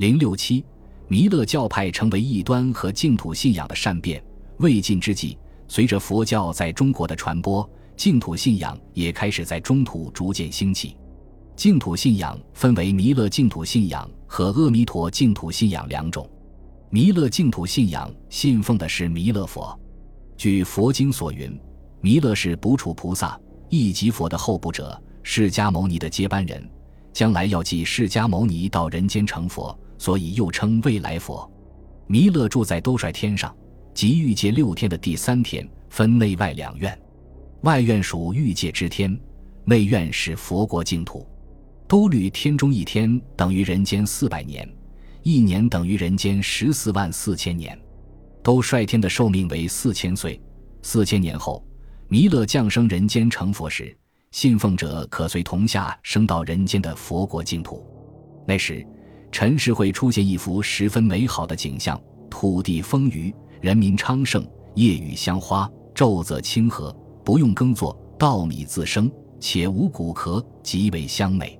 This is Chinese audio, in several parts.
零六七，弥勒教派成为异端和净土信仰的善变。魏晋之际，随着佛教在中国的传播，净土信仰也开始在中土逐渐兴起。净土信仰分为弥勒净土信仰和阿弥陀净土信仰两种。弥勒净土信仰信奉的是弥勒佛。据佛经所云，弥勒是补处菩萨、一即佛的后补者，释迦牟尼的接班人，将来要继释迦牟尼到人间成佛，所以又称未来佛。弥勒住在兜率天上，即欲界六天的第三天，分内外两院。外院属欲界之天，内院是佛国净土。兜率天中一天等于人间四百年，一年等于人间十四万四千年。兜率天的寿命为四千岁，四千年后，弥勒降生人间成佛时，信奉者可随同下升到人间的佛国净土。那时，尘世会出现一幅十分美好的景象：土地丰腴，人民昌盛，夜雨香花，昼泽清和，不用耕作，稻米自生，且无谷壳，极为香美。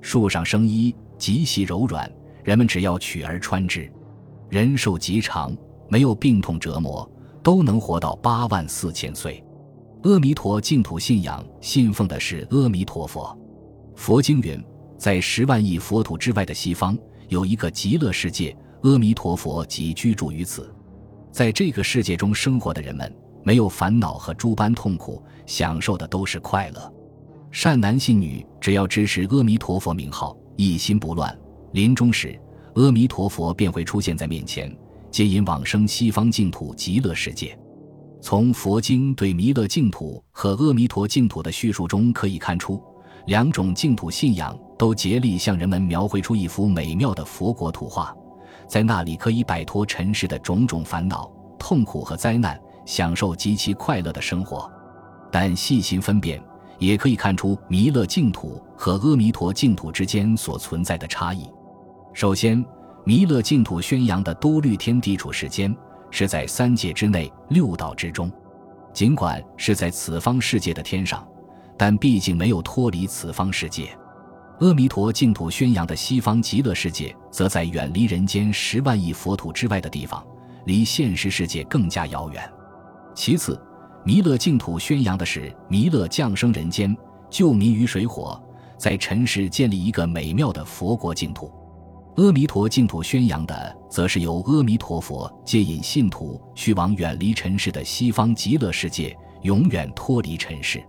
树上生衣，极细柔软，人们只要取而穿之，人寿极长。没有病痛折磨，都能活到八万四千岁。阿弥陀净土信仰信奉的是阿弥陀佛。佛经云，在十万亿佛土之外的西方，有一个极乐世界，阿弥陀佛即居住于此。在这个世界中生活的人们，没有烦恼和诸般痛苦，享受的都是快乐。善男信女，只要支持阿弥陀佛名号，一心不乱，临终时，阿弥陀佛便会出现在面前。接引往生西方净土极乐世界。从佛经对弥勒净土和阿弥陀净土的叙述中可以看出，两种净土信仰都竭力向人们描绘出一幅美妙的佛国图画，在那里可以摆脱尘世的种种烦恼、痛苦和灾难，享受极其快乐的生活。但细心分辨，也可以看出弥勒净土和阿弥陀净土之间所存在的差异。首先，弥勒净土宣扬的多律天地处时间是在三界之内六道之中，尽管是在此方世界的天上，但毕竟没有脱离此方世界。阿弥陀净土宣扬的西方极乐世界，则在远离人间十万亿佛土之外的地方，离现实世界更加遥远。其次，弥勒净土宣扬的是弥勒降生人间，救民于水火，在尘世建立一个美妙的佛国净土。阿弥陀净土宣扬的，则是由阿弥陀佛接引信徒去往远离尘世的西方极乐世界，永远脱离尘世。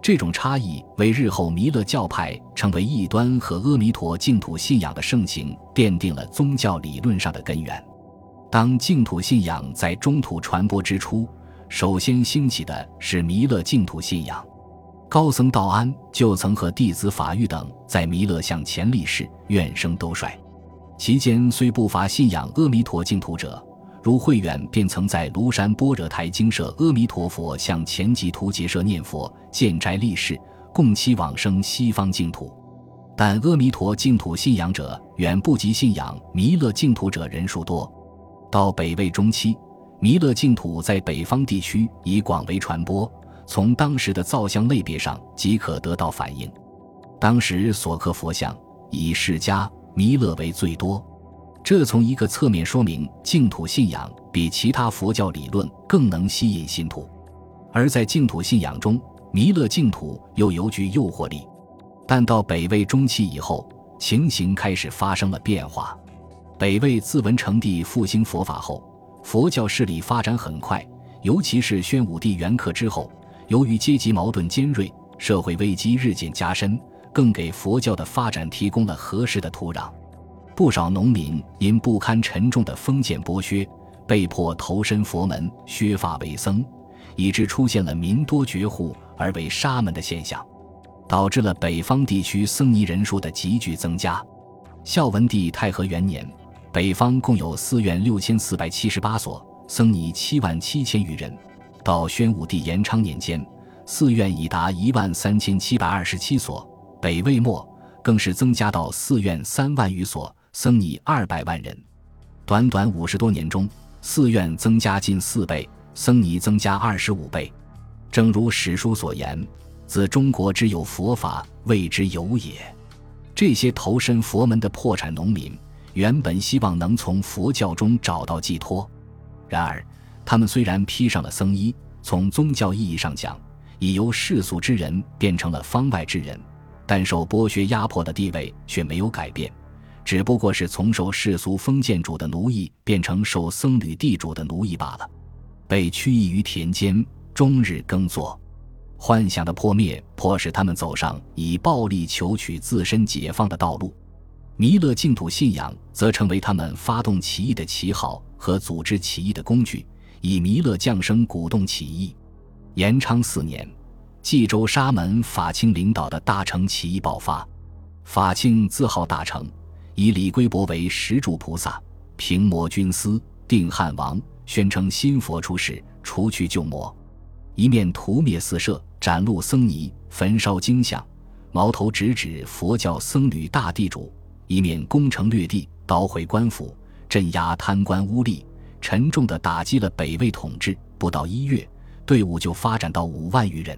这种差异为日后弥勒教派成为异端和阿弥陀净土信仰的盛行奠定了宗教理论上的根源。当净土信仰在中土传播之初，首先兴起的是弥勒净土信仰。高僧道安就曾和弟子法玉等在弥勒像前立誓，愿生兜率。其间虽不乏信仰阿弥陀净土者，如慧远便曾在庐山般若台精舍阿弥陀佛向前集图结社念佛、建斋立誓，共期往生西方净土。但阿弥陀净土信仰者远不及信仰弥勒净土者人数多。到北魏中期，弥勒净土在北方地区已广为传播，从当时的造像类别上即可得到反映。当时所刻佛像以释迦。弥勒为最多，这从一个侧面说明净土信仰比其他佛教理论更能吸引信徒。而在净土信仰中，弥勒净土又尤具诱惑力。但到北魏中期以后，情形开始发生了变化。北魏自文成帝复兴佛法后，佛教势力发展很快，尤其是宣武帝元恪之后，由于阶级矛盾尖锐，社会危机日渐加深。更给佛教的发展提供了合适的土壤。不少农民因不堪沉重的封建剥削，被迫投身佛门，削发为僧，以致出现了民多绝户而为沙门的现象，导致了北方地区僧尼人数的急剧增加。孝文帝太和元年，北方共有寺院六千四百七十八所，僧尼七万七千余人；到宣武帝延昌年间，寺院已达一万三千七百二十七所。北魏末，更是增加到寺院三万余所，僧尼二百万人。短短五十多年中，寺院增加近四倍，僧尼增加二十五倍。正如史书所言：“自中国之有佛法，谓之有也。”这些投身佛门的破产农民，原本希望能从佛教中找到寄托。然而，他们虽然披上了僧衣，从宗教意义上讲，已由世俗之人变成了方外之人，但受剥削压迫的地位却没有改变，只不过是从受世俗封建主的奴役变成受僧侣地主的奴役罢了。被驱役于田间，终日耕作，幻想的破灭迫使他们走上以暴力求取自身解放的道路。弥勒净土信仰则成为他们发动起义的旗号和组织起义的工具。以弥勒降生鼓动起义。延昌四年，冀州沙门法清领导的大成起义爆发。法清自号大成，以李龟伯为石柱菩萨，平魔君司，定汉王，宣称新佛出世，除去旧魔。一面屠灭四舍，斩戮僧尼，焚烧经像，矛头直指佛教僧侣大地主；一面攻城略地，捣毁官府，镇压贪官污吏。沉重地打击了北魏统治，不到一月，队伍就发展到五万余人。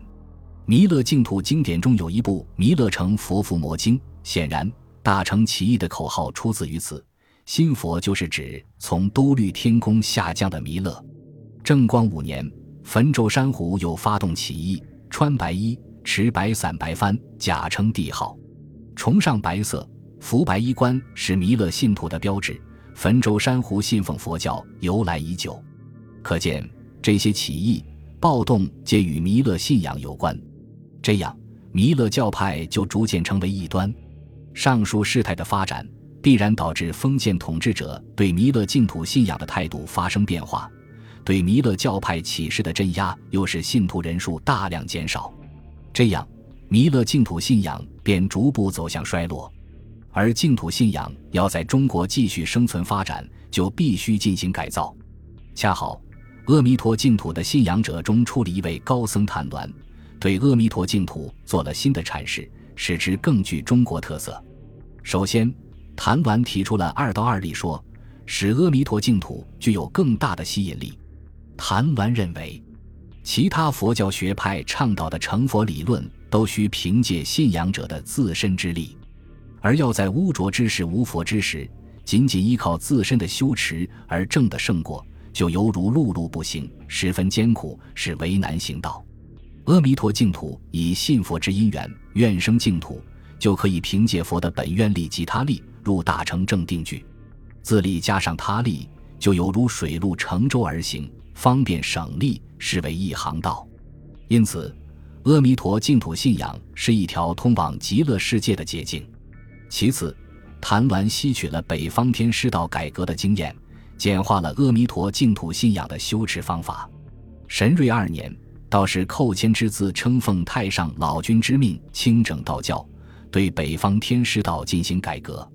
弥勒净土经典中有一部《弥勒成佛伏魔经》，显然大乘起义的口号出自于此。新佛就是指从兜率天宫下降的弥勒。正光五年，汾州山湖又发动起义，穿白衣，持白伞、白幡，假称帝号，崇尚白色，服白衣冠是弥勒信徒的标志。汾州珊瑚信奉佛教由来已久，可见这些起义暴动皆与弥勒信仰有关。这样，弥勒教派就逐渐成为异端。上述事态的发展，必然导致封建统治者对弥勒净土信仰的态度发生变化，对弥勒教派起事的镇压，又使信徒人数大量减少。这样，弥勒净土信仰便逐步走向衰落。而净土信仰要在中国继续生存发展，就必须进行改造。恰好，阿弥陀净土的信仰者中出了一位高僧谭鸾，对阿弥陀净土做了新的阐释，使之更具中国特色。首先，谭鸾提出了二道二力说，使阿弥陀净土具有更大的吸引力。谭鸾认为，其他佛教学派倡导的成佛理论，都需凭借信仰者的自身之力。而要在污浊之时、无佛之时，仅仅依靠自身的修持而证得圣果，就犹如碌碌不行，十分艰苦，是为难行道。阿弥陀净土以信佛之因缘，愿生净土，就可以凭借佛的本愿力及他力入大乘正定句。自力加上他力，就犹如水陆乘舟而行，方便省力，是为一行道。因此，阿弥陀净土信仰是一条通往极乐世界的捷径。其次，谭鸾吸取了北方天师道改革的经验，简化了阿弥陀净土信仰的修持方法。神瑞二年，道士寇谦之自称奉太上老君之命，清整道教，对北方天师道进行改革。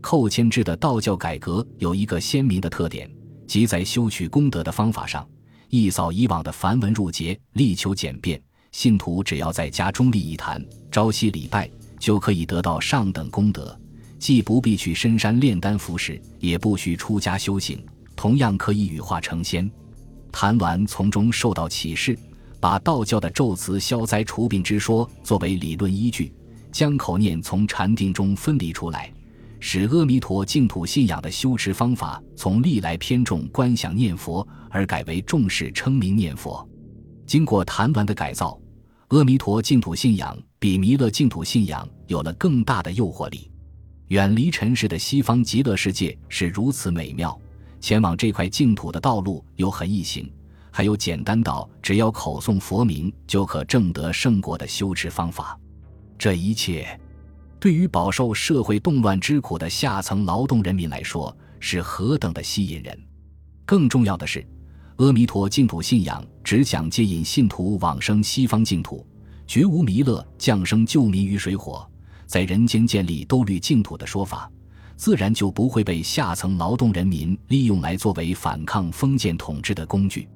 寇谦之的道教改革有一个鲜明的特点，即在修取功德的方法上，一扫以往的繁文缛节，力求简便。信徒只要在家中立一坛，朝夕礼拜。就可以得到上等功德，既不必去深山炼丹服食，也不需出家修行，同样可以羽化成仙。谭鸾从中受到启示，把道教的咒词消灾除病之说作为理论依据，将口念从禅定中分离出来，使阿弥陀净土信仰的修持方法从历来偏重观想念佛，而改为重视称名念佛。经过谭鸾的改造。阿弥陀净土信仰比弥勒净土信仰有了更大的诱惑力。远离尘世的西方极乐世界是如此美妙，前往这块净土的道路又很易行，还有简单到只要口诵佛名就可证得圣果的修持方法。这一切，对于饱受社会动乱之苦的下层劳动人民来说是何等的吸引人！更重要的是。阿弥陀净土信仰只想接引信徒往生西方净土，绝无弥勒降生救民于水火，在人间建立兜率净土的说法，自然就不会被下层劳动人民利用来作为反抗封建统治的工具。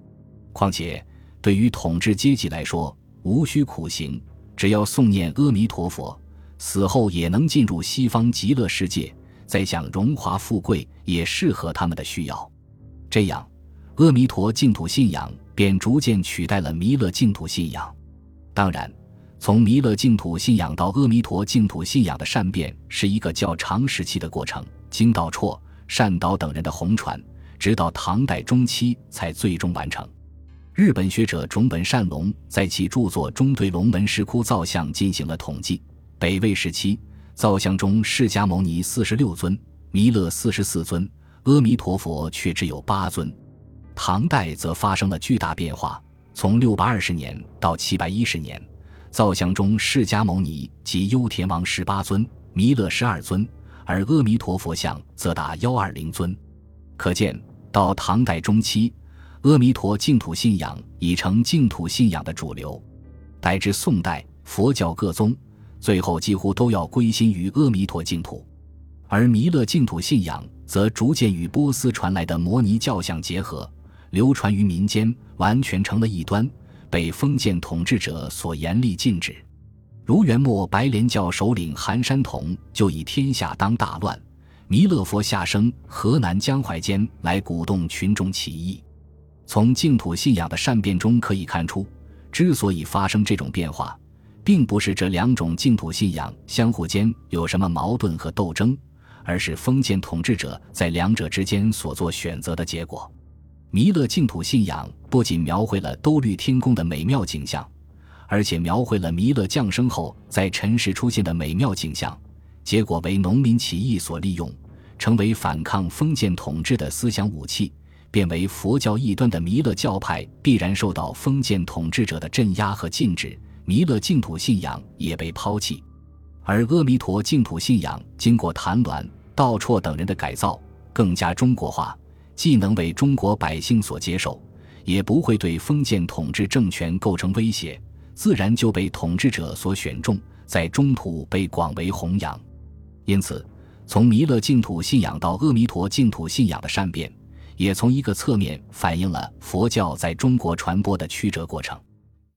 况且，对于统治阶级来说，无需苦行，只要诵念阿弥陀佛，死后也能进入西方极乐世界，再享荣华富贵，也适合他们的需要。这样。阿弥陀净土信仰便逐渐取代了弥勒净土信仰。当然，从弥勒净土信仰到阿弥陀净土信仰的善变是一个较长时期的过程。经道绰、善导等人的红传，直到唐代中期才最终完成。日本学者种本善隆在其著作中对龙门石窟造像进行了统计。北魏时期，造像中释迦牟尼四十六尊，弥勒四十四尊，阿弥陀佛却只有八尊。唐代则发生了巨大变化，从六百二十年到七百一十年。造像中，释迦牟尼及优田王十八尊，弥勒十二尊，而阿弥陀佛像则达幺二零尊。可见，到唐代中期，阿弥陀净土信仰已成净土信仰的主流。乃至宋代，佛教各宗最后几乎都要归心于阿弥陀净土，而弥勒净土信仰则逐渐与波斯传来的摩尼教相结合，流传于民间，完全成了异端。被封建统治者所严厉禁止，如元末白莲教首领韩山童就以天下当大乱，弥勒佛下生河南江淮间来鼓动群众起义。从净土信仰的善变中可以看出，之所以发生这种变化，并不是这两种净土信仰相互间有什么矛盾和斗争，而是封建统治者在两者之间所做选择的结果。弥勒净土信仰不仅描绘了兜率天宫的美妙景象，而且描绘了弥勒降生后在尘世出现的美妙景象。结果为农民起义所利用，成为反抗封建统治的思想武器，变为佛教异端的弥勒教派必然受到封建统治者的镇压和禁止。弥勒净土信仰也被抛弃，而阿弥陀净土信仰经过谭鸾、道绰等人的改造，更加中国化。既能为中国百姓所接受，也不会对封建统治政权构成威胁，自然就被统治者所选中，在中土被广为弘扬。因此，从弥勒净土信仰到阿弥陀净土信仰的善变，也从一个侧面反映了佛教在中国传播的曲折过程。